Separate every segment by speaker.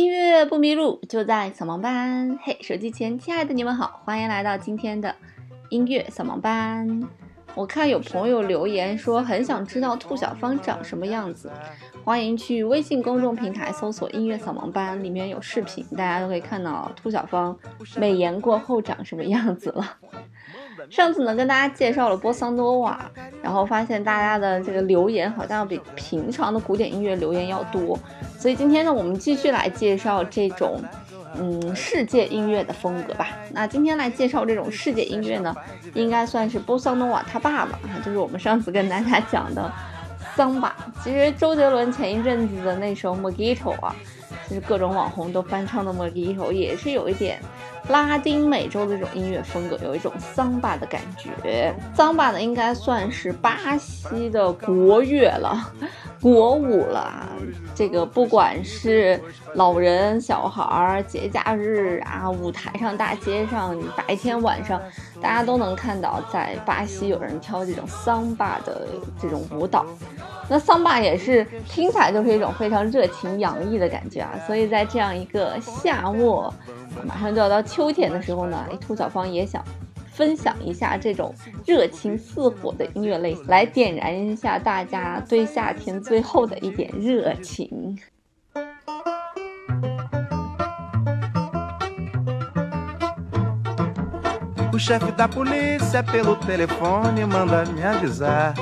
Speaker 1: 音乐不迷路，就在扫盲班。嘿，手机前亲爱的你们好，欢迎来到今天的音乐扫盲班。我看有朋友留言说很想知道兔小芳长什么样子，欢迎去微信公众平台搜索“音乐扫盲班”，里面有视频，大家都可以看到兔小芳美颜过后长什么样子了。上次呢，跟大家介绍了波桑多瓦，然后发现大家的这个留言好像比平常的古典音乐留言要多，所以今天呢，我们继续来介绍这种，嗯，世界音乐的风格吧。那今天来介绍这种世界音乐呢，应该算是波桑多瓦他爸爸啊，就是我们上次跟大家讲的桑巴。其实周杰伦前一阵子的那首《Mojito》啊，就是各种网红都翻唱的《Mojito》，也是有一点。拉丁美洲的这种音乐风格有一种桑巴的感觉，桑巴呢应该算是巴西的国乐了，国舞了啊。这个不管是老人、小孩儿、节假日啊，舞台上、大街上，白天晚上，大家都能看到，在巴西有人跳这种桑巴的这种舞蹈。那桑巴也是听起来就是一种非常热情洋溢的感觉啊，所以在这样一个夏末。马上就要到秋天的时候呢，哎，兔小芳也想分享一下这种热情似火的音乐类型，来点燃一下大家对夏天最后的一点热情。
Speaker 2: pelo telefone, manda me avisar.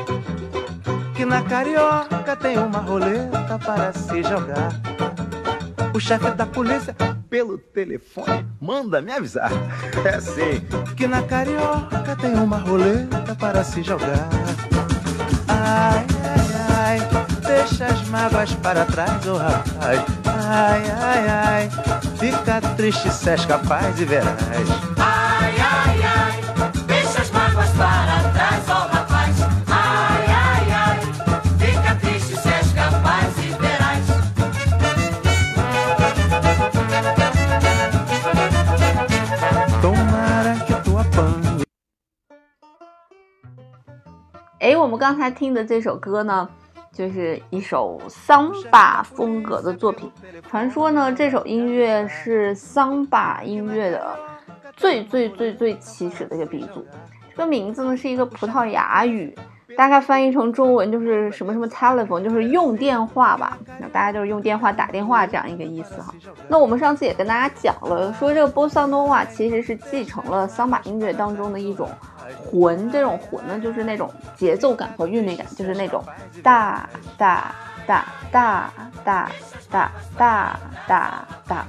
Speaker 2: É assim, que na carioca tem uma roleta para se jogar. Ai, ai, ai, deixa as mágoas para trás, ô oh, rapaz. Ai, ai, ai, fica triste se és capaz e verás.
Speaker 1: 刚才听的这首歌呢，就是一首桑巴风格的作品。传说呢，这首音乐是桑巴音乐的最最最最起始的一个鼻祖。这个名字呢是一个葡萄牙语，大概翻译成中文就是什么什么 telephone，就是用电话吧。那大家就是用电话打电话这样一个意思哈。那我们上次也跟大家讲了，说这个波桑诺瓦其实是继承了桑巴音乐当中的一种。魂这种魂呢，就是那种节奏感和韵律感，就是那种大大大大大大大大大，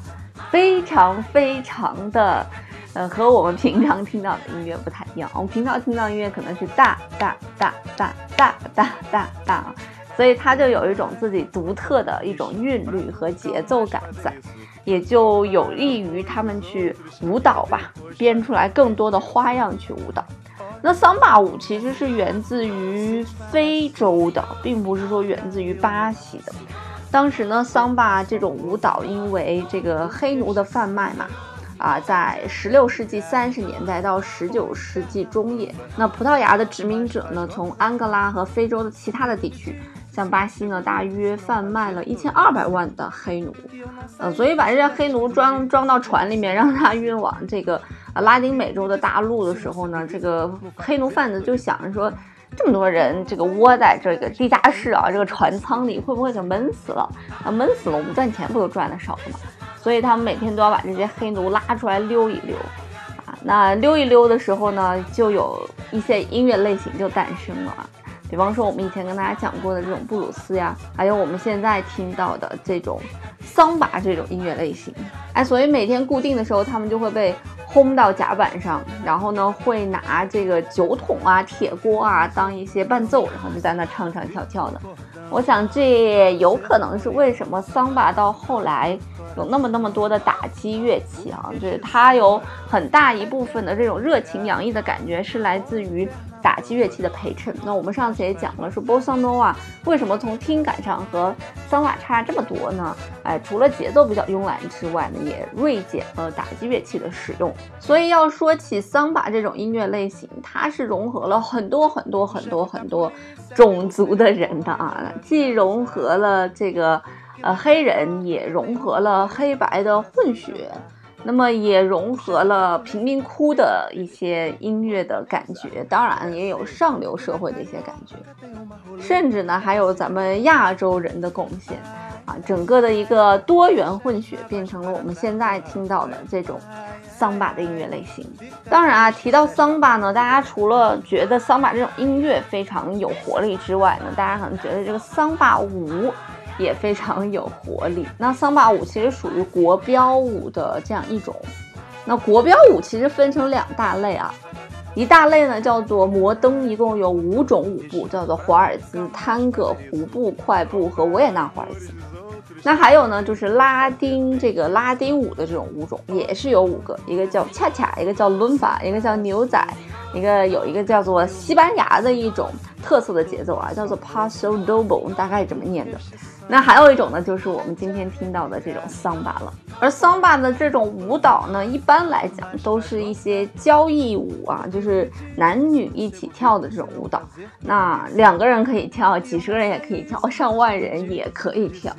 Speaker 1: 非常非常的，呃，和我们平常听到的音乐不太一样。我们平常听到音乐可能是大大大大大大大大，所以它就有一种自己独特的一种韵律和节奏感在，也就有利于他们去舞蹈吧，编出来更多的花样去舞蹈。那桑巴舞其实是源自于非洲的，并不是说源自于巴西的。当时呢，桑巴这种舞蹈因为这个黑奴的贩卖嘛，啊，在十六世纪三十年代到十九世纪中叶，那葡萄牙的殖民者呢，从安哥拉和非洲的其他的地区。像巴西呢，大约贩卖了一千二百万的黑奴，呃，所以把这些黑奴装装到船里面，让他运往这个拉丁美洲的大陆的时候呢，这个黑奴贩子就想着说，这么多人这个窝在这个地下室啊，这个船舱里会不会就闷死了？那闷死了，我们赚钱不就赚的少了吗？所以他们每天都要把这些黑奴拉出来溜一溜，啊，那溜一溜的时候呢，就有一些音乐类型就诞生了。比方说，我们以前跟大家讲过的这种布鲁斯呀，还有我们现在听到的这种桑巴这种音乐类型，哎，所以每天固定的时候，他们就会被轰到甲板上，然后呢，会拿这个酒桶啊、铁锅啊当一些伴奏，然后就在那唱唱跳跳的。我想这有可能是为什么桑巴到后来有那么那么多的打击乐器啊，就是它有很大一部分的这种热情洋溢的感觉是来自于。打击乐器的陪衬，那我们上次也讲了，说波桑诺瓦为什么从听感上和桑巴差这么多呢？哎，除了节奏比较慵懒之外呢，也锐减了打击乐器的使用。所以要说起桑巴这种音乐类型，它是融合了很多很多很多很多种族的人的啊，既融合了这个呃，黑人也融合了黑白的混血。那么也融合了贫民窟的一些音乐的感觉，当然也有上流社会的一些感觉，甚至呢还有咱们亚洲人的贡献啊，整个的一个多元混血变成了我们现在听到的这种桑巴的音乐类型。当然啊，提到桑巴呢，大家除了觉得桑巴这种音乐非常有活力之外呢，大家可能觉得这个桑巴舞。也非常有活力。那桑巴舞其实属于国标舞的这样一种。那国标舞其实分成两大类啊，一大类呢叫做摩登，一共有五种舞步，叫做华尔兹、探戈、胡步、快步和维也纳华尔兹。那还有呢，就是拉丁这个拉丁舞的这种舞种也是有五个，一个叫恰恰，一个叫伦巴，一个叫牛仔，一个有一个叫做西班牙的一种特色的节奏啊，叫做 Paso Doble，大概这么念的。那还有一种呢，就是我们今天听到的这种桑巴了。而桑巴的这种舞蹈呢，一般来讲都是一些交谊舞啊，就是男女一起跳的这种舞蹈。那两个人可以跳，几十个人也可以跳，上万人也可以跳。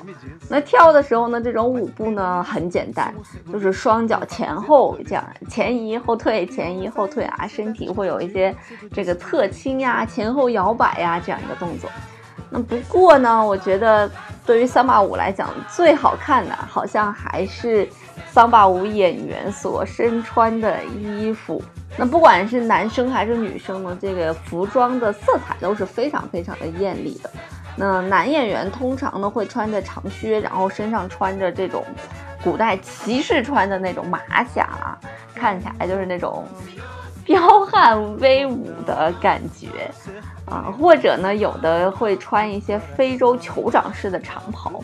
Speaker 1: 那跳的时候呢，这种舞步呢很简单，就是双脚前后这样前移后退，前移后退啊，身体会有一些这个侧倾呀、前后摇摆呀这样一个动作。那不过呢，我觉得。对于桑巴舞来讲，最好看的好像还是桑巴舞演员所身穿的衣服。那不管是男生还是女生呢，这个服装的色彩都是非常非常的艳丽的。那男演员通常呢会穿着长靴，然后身上穿着这种古代骑士穿的那种马甲，看起来就是那种。彪悍威武的感觉啊，或者呢，有的会穿一些非洲酋长式的长袍。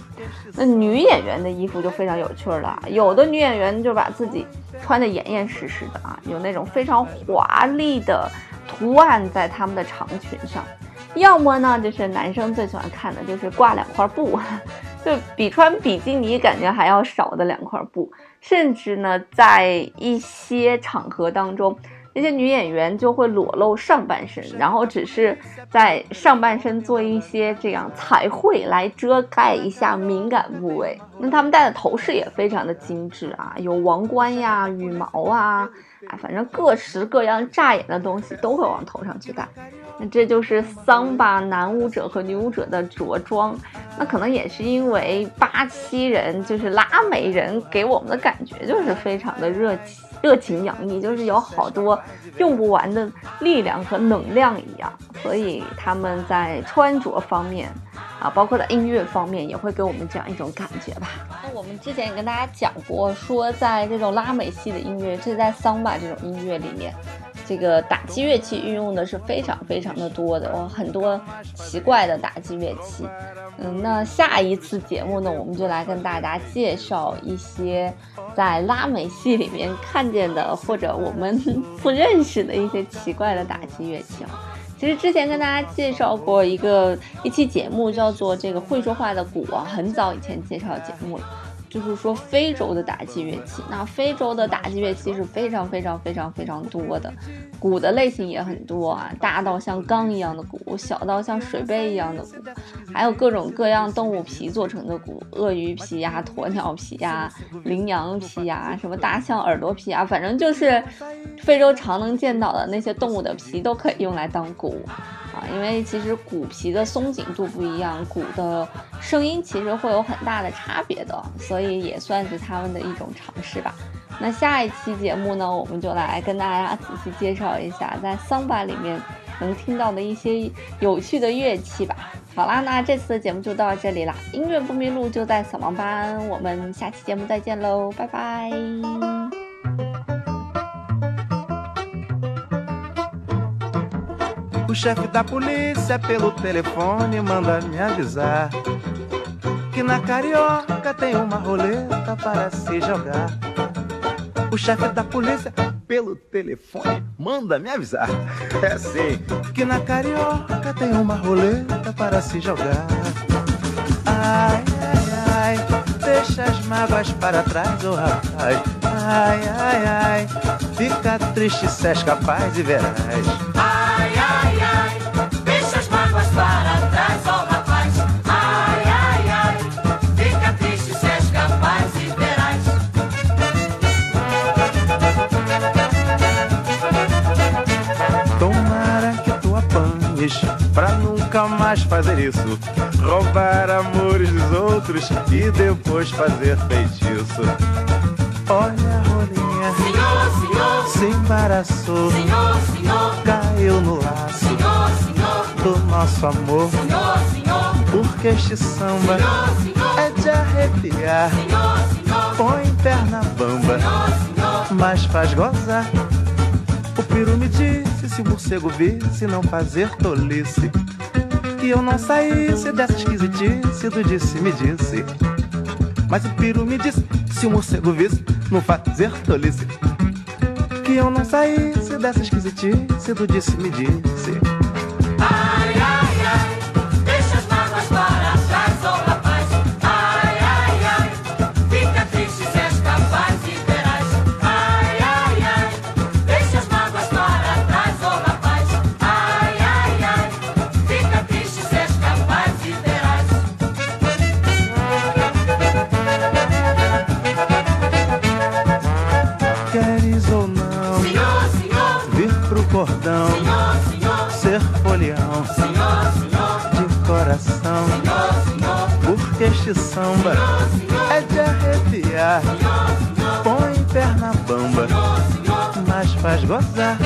Speaker 1: 那女演员的衣服就非常有趣了，有的女演员就把自己穿得严严实实的啊，有那种非常华丽的图案在他们的长裙上。要么呢，就是男生最喜欢看的就是挂两块布，就比穿比基尼感觉还要少的两块布。甚至呢，在一些场合当中。那些女演员就会裸露上半身，然后只是在上半身做一些这样彩绘来遮盖一下敏感部位。那她们戴的头饰也非常的精致啊，有王冠呀、羽毛啊，哎，反正各式各样扎眼的东西都会往头上去戴。那这就是桑巴男舞者和女舞者的着装。那可能也是因为巴西人就是拉美人给我们的感觉就是非常的热情。热情洋溢，就是有好多用不完的力量和能量一样，所以他们在穿着方面啊，包括在音乐方面，也会给我们这样一种感觉吧。那我们之前也跟大家讲过，说在这种拉美系的音乐，这在桑巴这种音乐里面。这个打击乐器运用的是非常非常的多的，哦，很多奇怪的打击乐器。嗯，那下一次节目呢，我们就来跟大家介绍一些在拉美系里面看见的或者我们 不认识的一些奇怪的打击乐器哦。其实之前跟大家介绍过一个一期节目，叫做这个会说话的鼓啊，很早以前介绍节目了。就是说，非洲的打击乐器，那非洲的打击乐器是非常非常非常非常多的，鼓的类型也很多啊，大到像缸一样的鼓，小到像水杯一样的鼓，还有各种各样动物皮做成的鼓，鳄鱼皮呀、鸵鸟皮呀、羚羊皮呀、什么大象耳朵皮啊，反正就是非洲常能见到的那些动物的皮都可以用来当鼓。啊，因为其实鼓皮的松紧度不一样，鼓的声音其实会有很大的差别的，所以也算是他们的一种尝试吧。那下一期节目呢，我们就来跟大家仔细介绍一下在桑巴里面能听到的一些有趣的乐器吧。好啦，那这次的节目就到这里啦，音乐不迷路就在扫盲班，我们下期节目再见喽，拜拜。
Speaker 2: O chefe da polícia pelo telefone manda me avisar. É assim que na carioca tem uma roleta para se jogar. Ai, ai, ai, deixa as mágoas para trás, oh rapaz. Ai, ai, ai, fica triste se és capaz e verás. Nunca mais fazer isso. Roubar amores dos outros e depois fazer feitiço. Olha a rolinha,
Speaker 3: Senhor, senhor,
Speaker 2: se embaraçou,
Speaker 3: senhor, senhor,
Speaker 2: caiu no laço
Speaker 3: senhor, senhor,
Speaker 2: do nosso amor.
Speaker 3: senhor, senhor,
Speaker 2: Porque este samba
Speaker 3: senhor, senhor,
Speaker 2: é de arrepiar.
Speaker 3: senhor, senhor,
Speaker 2: Põe perna bamba,
Speaker 3: senhor, senhor.
Speaker 2: mas faz gozar. O peru me disse se o morcego visse não fazer tolice. Que eu não saísse dessa esquisitice do disse-me disse. Mas o peru me disse se o morcego visse não fazer tolice. Que eu não saísse dessa esquisitice do disse-me disse.
Speaker 3: Ai, ai,
Speaker 2: coração. Porque este samba é de arrepiar. Põe perna bamba, mas faz gozar.